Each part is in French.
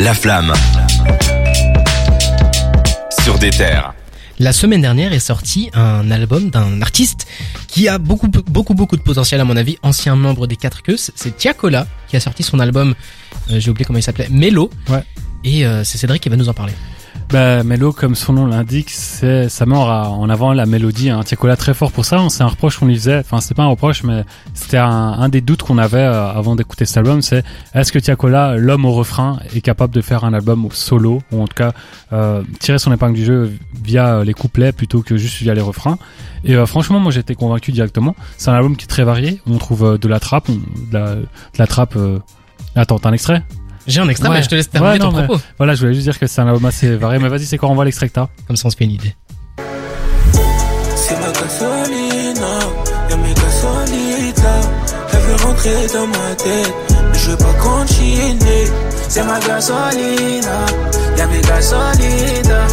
La flamme. Sur des terres. La semaine dernière est sorti un album d'un artiste qui a beaucoup, beaucoup, beaucoup de potentiel à mon avis, ancien membre des Quatre Queues. C'est Tiakola qui a sorti son album, euh, j'ai oublié comment il s'appelait, Mélo. Ouais. Et euh, c'est Cédric qui va nous en parler. Bah, Mélo, comme son nom l'indique, c'est ça met en avant la mélodie. Hein. Tiakola très fort pour ça. C'est un reproche qu'on lui faisait. Enfin, c'est pas un reproche, mais c'était un, des doutes qu'on avait euh, avant d'écouter cet album. C'est est-ce que Tiakola, l'homme au refrain, est capable de faire un album solo ou en tout cas euh, tirer son épingle du jeu via euh, les couplets plutôt que juste via les refrains. Et euh, franchement, moi j'étais convaincu directement. C'est un album qui est très varié. On trouve euh, de la trappe, de la, de trappe. Attends, un extrait? J'ai un extrait, Ouais. mais je te laisse terminer Ouais, ton non, mais- propos. Voilà, je voulais juste dire que c'est un album assez varié. Mais vas-y, c'est quoi On voit l'extrait que t'as. Comme ça on se fait une idée. C'est ma gasolina, y'a mes gasolitas. Elle veut rentrer dans ma tête, mais je veux pas continuer. C'est ma gasolina, y'a mes gasolitas.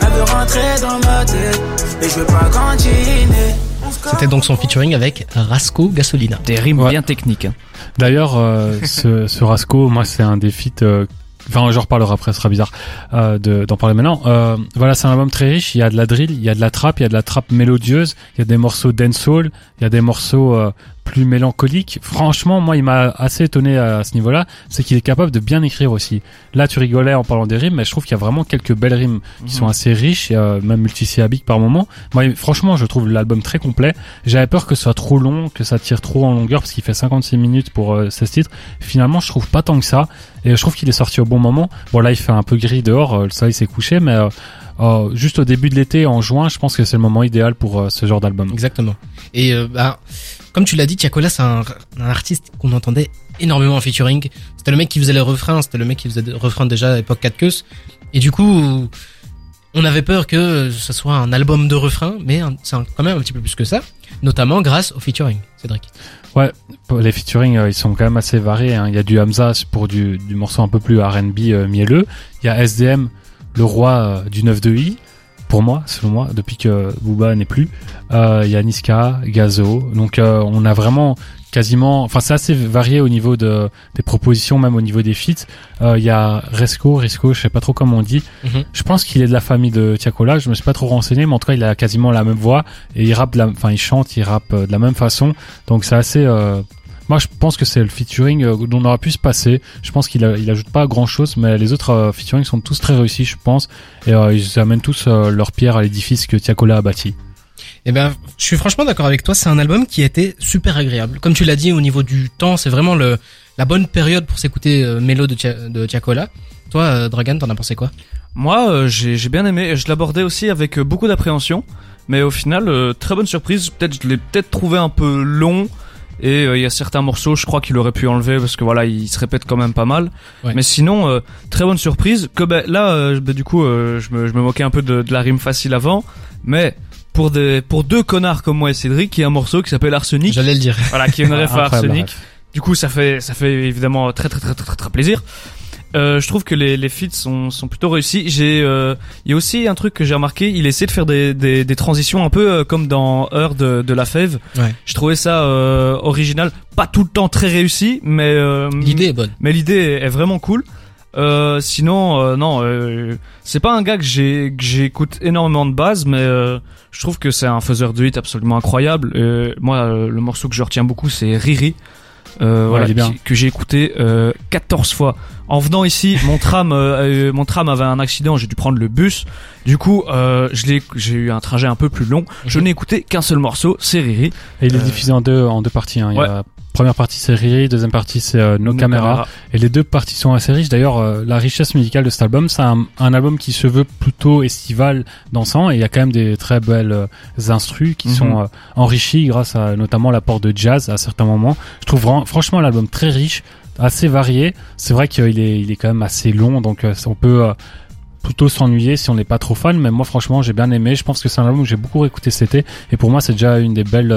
Elle veut rentrer dans ma tête, mais je veux pas continuer. C'était donc son featuring avec Rasco Gasolina. Des rimes Ouais. bien techniques. hein. D'ailleurs, euh, ce, ce Rasco, moi, c'est un des feats. euh, Enfin, j'en reparlerai après, ce sera bizarre euh, de- d'en parler maintenant. Euh, voilà, c'est un album très riche. Il y a de la drill, il y a de la trap, il y a de la trap mélodieuse, il y a des morceaux dancehall, il y a des morceaux euh, plus mélancoliques. Franchement, moi, il m'a assez étonné à ce niveau-là. C'est qu'il est capable de bien écrire aussi. Là, tu rigolais en parlant des rimes, mais je trouve qu'il y a vraiment quelques belles rimes qui sont assez riches, et, euh, même multisyllabiques par moment. Moi, franchement, je trouve l'album très complet. J'avais peur que ce soit trop long, que ça tire trop en longueur, parce qu'il fait 56 minutes pour euh, 16 titres. Finalement, je trouve pas tant que ça. Et je trouve qu'il est sorti au bon moment. Bon, là, il fait un peu gris dehors, euh, le soleil s'est couché, mais euh, juste au début de l'été, en juin, je pense que c'est le moment idéal pour euh, ce genre d'album. Exactement. Et euh, bah, comme tu l'as dit, Tiakola, c'est un, un artiste qu'on entendait énormément en featuring. C'était le mec qui faisait les refrains, c'était le mec qui faisait des refrains déjà à l'époque 4 queues. Et du coup, on avait peur que ce soit un album de refrains, mais c'est quand même un petit peu plus que ça, notamment grâce au featuring, Cédric. Les featuring, euh, ils sont quand même assez variés. hein. Il y a du Hamza pour du, du morceau un peu plus R&B euh, mielleux. Il y a SDM, le roi euh, du 9-2i, pour moi, selon moi, depuis que Booba n'est plus. Euh, il y a Niska, Gazo. Donc euh, on a vraiment quasiment... Enfin, c'est assez varié au niveau de, des propositions, même au niveau des feats. Euh, Il y a Resco, Risco, je sais pas trop comment on dit. Mhm. Je pense qu'il est de la famille de Tiakola. Je me suis pas trop renseigné, mais en tout cas, il a quasiment la même voix et il rappe, de la- enfin, il chante, il rappe euh, de la même façon. Donc c'est assez. Moi, je pense que c'est le featuring euh, dont on aurait pu se passer. Je pense qu'il a- il ajoute pas grand chose, mais les autres euh, featuring sont tous très réussis, je pense, et euh, ils amènent tous euh, leur pierre à l'édifice que Tiakola a bâti. Eh ben, je suis franchement d'accord avec toi. C'est un album qui a été super agréable. Comme tu l'as dit, au niveau du temps, c'est vraiment le la bonne période pour s'écouter euh, Mélo de, Tia- de Tiakola. Toi, euh, Dragan, t'en as pensé quoi? Moi, euh, j'ai bien aimé. Je l'abordais aussi avec beaucoup d'appréhension, mais au final, euh, très bonne surprise. Peut-être, je l'ai peut-être trouvé un peu long. Et euh, il y a certains morceaux, je crois qu'il aurait pu enlever parce que voilà, il se répète quand même pas mal. Ouais. Mais sinon, euh, très bonne surprise. Que ben, là, euh, ben, du coup, euh, je, me, je me moquais un peu de, de la rime facile avant, mais pour des pour deux connards comme moi et Cédric, il y a un morceau qui s'appelle Arsenic. J'allais le dire. Voilà, qui est une ref à Arsenic. Du coup, ça fait ça fait évidemment très très très très très, très plaisir. Euh, je trouve que les les feats sont sont plutôt réussis. J'ai euh, il y a aussi un truc que j'ai remarqué, il essaie de faire des des, des transitions un peu euh, comme dans Heure de de la Fève. Ouais. Je trouvais ça euh, original, pas tout le temps très réussi, mais euh, L'idée est bonne. mais l'idée est, est vraiment cool. Euh, sinon, euh, non, euh, c'est pas un gars que j'ai que j'écoute énormément de base, mais euh, je trouve que c'est un faiseur de hit absolument incroyable. Euh, moi, euh, le morceau que je retiens beaucoup, c'est Riri. Euh, voilà, bien. qui- que j'ai écouté euh, 14 fois. En venant ici, mon tram, euh, euh, mon tram avait un accident, j'ai dû prendre le bus. Du coup, euh, je l'ai, j'ai eu un trajet un peu plus long. Je Mhm. n'ai écouté qu'un seul morceau, c'est Riri. Et il est Euh, diffusé en deux en deux parties. Hein. Il y ouais. a première partie c'est Riri, deuxième partie c'est euh, Nos, Nos caméras. caméras. Et les deux parties sont assez riches. D'ailleurs, euh, la richesse musicale de cet album, c'est un, un album qui se veut plutôt estival, dansant, et il y a quand même des très belles euh, instrus qui Mhm. sont euh, enrichis grâce à notamment l'apport de jazz à certains moments. Je trouve franchement l'album très riche, assez varié. C'est vrai qu'il est, il est quand même assez long, donc euh, on peut plutôt s'ennuyer si on n'est pas trop fan. Mais moi, franchement, j'ai bien aimé. Je pense que c'est un album que j'ai beaucoup écouté cet été, et pour moi, c'est déjà une des belles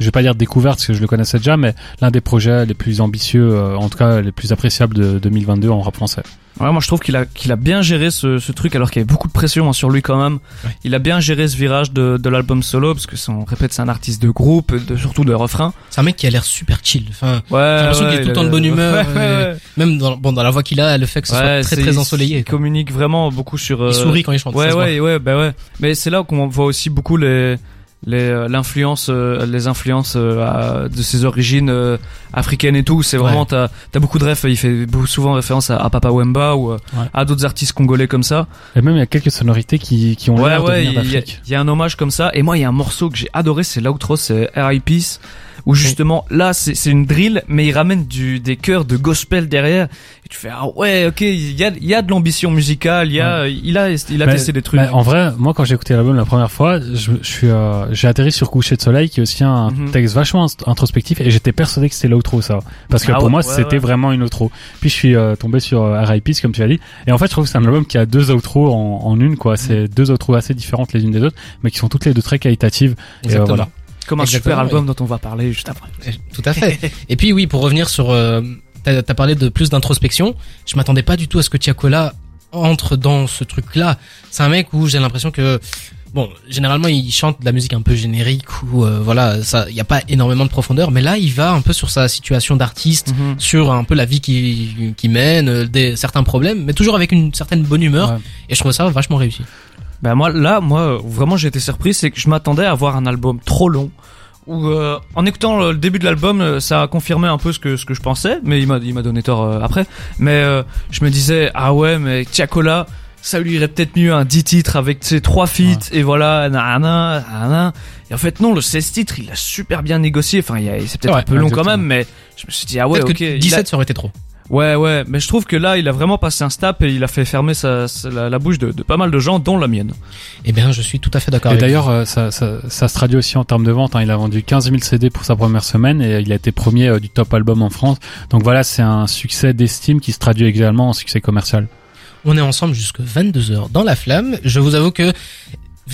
je vais pas dire découverte parce que je le connaissais déjà, mais l'un des projets les plus ambitieux, euh, en tout cas les plus appréciables de 2022 en rap français. Ouais, moi je trouve qu'il a qu'il a bien géré ce, ce truc alors qu'il y avait beaucoup de pression hein, sur lui quand même. Il a bien géré ce virage de, de l'album solo parce que c'est- on répète c'est un artiste de groupe, de, surtout de refrain. C'est un mec qui a l'air super chill. Enfin, Ouais. J'ai l'impression qu'il est tout le temps de bonne humeur, Ouais, euh, même dans, bon, dans la voix qu'il a, le fait que ce soit très c'est- très ensoleillé. Il quoi. communique vraiment beaucoup sur. euh, Il sourit quand il chante. Ouais, ouais, ouais, bah ouais. Mais c'est là qu'on voit aussi beaucoup les les euh, l'influence euh, les influences euh, de ses origines africaines et tout c'est vraiment Ouais. t'as t'as beaucoup de refs il fait souvent référence à, à Papa Wemba ou Ouais. à d'autres artistes congolais comme ça Et même il y a quelques sonorités qui, qui ont ouais l'air de ouais venir il y, a- d'Afrique. il y a un hommage comme ça et moi il y a un morceau que j'ai adoré c'est l'outro c'est R.I. Où justement là c'est une drill mais il ramène du des chœurs de gospel derrière et tu fais ah ouais ok il y a y a de l'ambition musicale il y a il a il a Mais- testé des trucs mais en vrai, moi quand j'ai écouté l'album la première fois, je, je suis, euh, j'ai atterri sur Coucher de soleil, qui est aussi un Mhm. texte vachement int- introspectif, et j'étais persuadé que c'était l'outro ça, parce que Ah pour ouais, moi ouais, c'était vraiment une outro. Puis je suis euh, tombé sur euh, R.I.P. comme tu as dit, et en fait je trouve que c'est un album qui a deux outros en, en une, quoi. C'est deux outros assez différentes les unes des autres, mais qui sont toutes les deux très qualitatives. Et, euh, Exactement. voilà. Comme un super Exactement, album dont on va parler juste après Tout à fait. Et puis oui, pour revenir sur, euh, t'as as parlé de plus d'introspection. Je m'attendais pas du tout à ce que Tiakola entre dans ce truc-là. C'est un mec où j'ai l'impression que bon, généralement il chante de la musique un peu générique ou euh, voilà, ça, il y a pas énormément de profondeur. Mais là, il va un peu sur sa situation d'artiste, sur un peu la vie qu'il qui mène, euh, des certains problèmes, mais toujours avec une certaine bonne humeur. Ouais. Et je trouve ça vachement réussi. Ben moi là, moi vraiment j'ai été surpris, c'est que je m'attendais à avoir un album trop long. Où euh, en écoutant le, début de l'album, euh, ça a confirmé un peu ce que ce que je pensais, mais il m'a il m'a donné tort euh, après. Mais euh, je me disais ah ouais, mais Tiakola, ça lui irait peut-être mieux un 10 titres avec ses trois feats et voilà, nanana, nanana. Et en fait non, le 16 titres, il a super bien négocié. Enfin, c'est peut-être Ouais, un peu long quand même, mais je me suis dit ah ouais, ok. que il a- 17 ça aurait été trop. Ouais, ouais, mais je trouve que là, il a vraiment passé un step et il a fait fermer sa, sa- la, la bouche de, de pas mal de gens, dont la mienne. Eh bien, je suis tout à fait d'accord. Et avec d'ailleurs, euh, ça, ça, ça se traduit aussi en termes de vente. hein. Il a vendu 15 000 CD pour sa première semaine et il a été premier euh, du top album en France. Donc voilà, c'est un succès d'estime qui se traduit également en succès commercial. On est ensemble jusque 22h dans la flamme. Je vous avoue que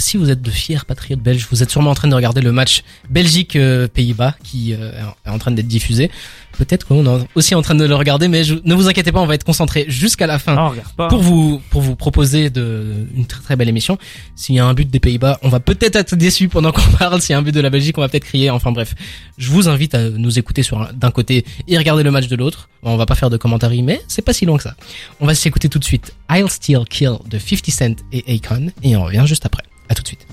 si vous êtes de fiers patriotes belges, vous êtes sûrement en train de regarder le match Belgique-Pays-Bas qui euh, est en train d'être diffusé. Peut-être qu'on est aussi en train de le regarder, mais je- ne vous inquiétez pas, on va être concentré jusqu'à la fin Non, pour vous pour vous proposer de une très très belle émission. S'il y a un but des Pays-Bas, on va peut-être être déçu pendant qu'on parle. S'il y a un but de la Belgique, on va peut-être crier. Enfin bref, je vous invite à nous écouter sur d'un côté et regarder le match de l'autre. Bon, on va pas faire de commentaires, mais c'est pas si long que ça. On va s'écouter tout de suite I'll Still Kill de 50 Cent et Akon et on revient juste après. À tout de suite.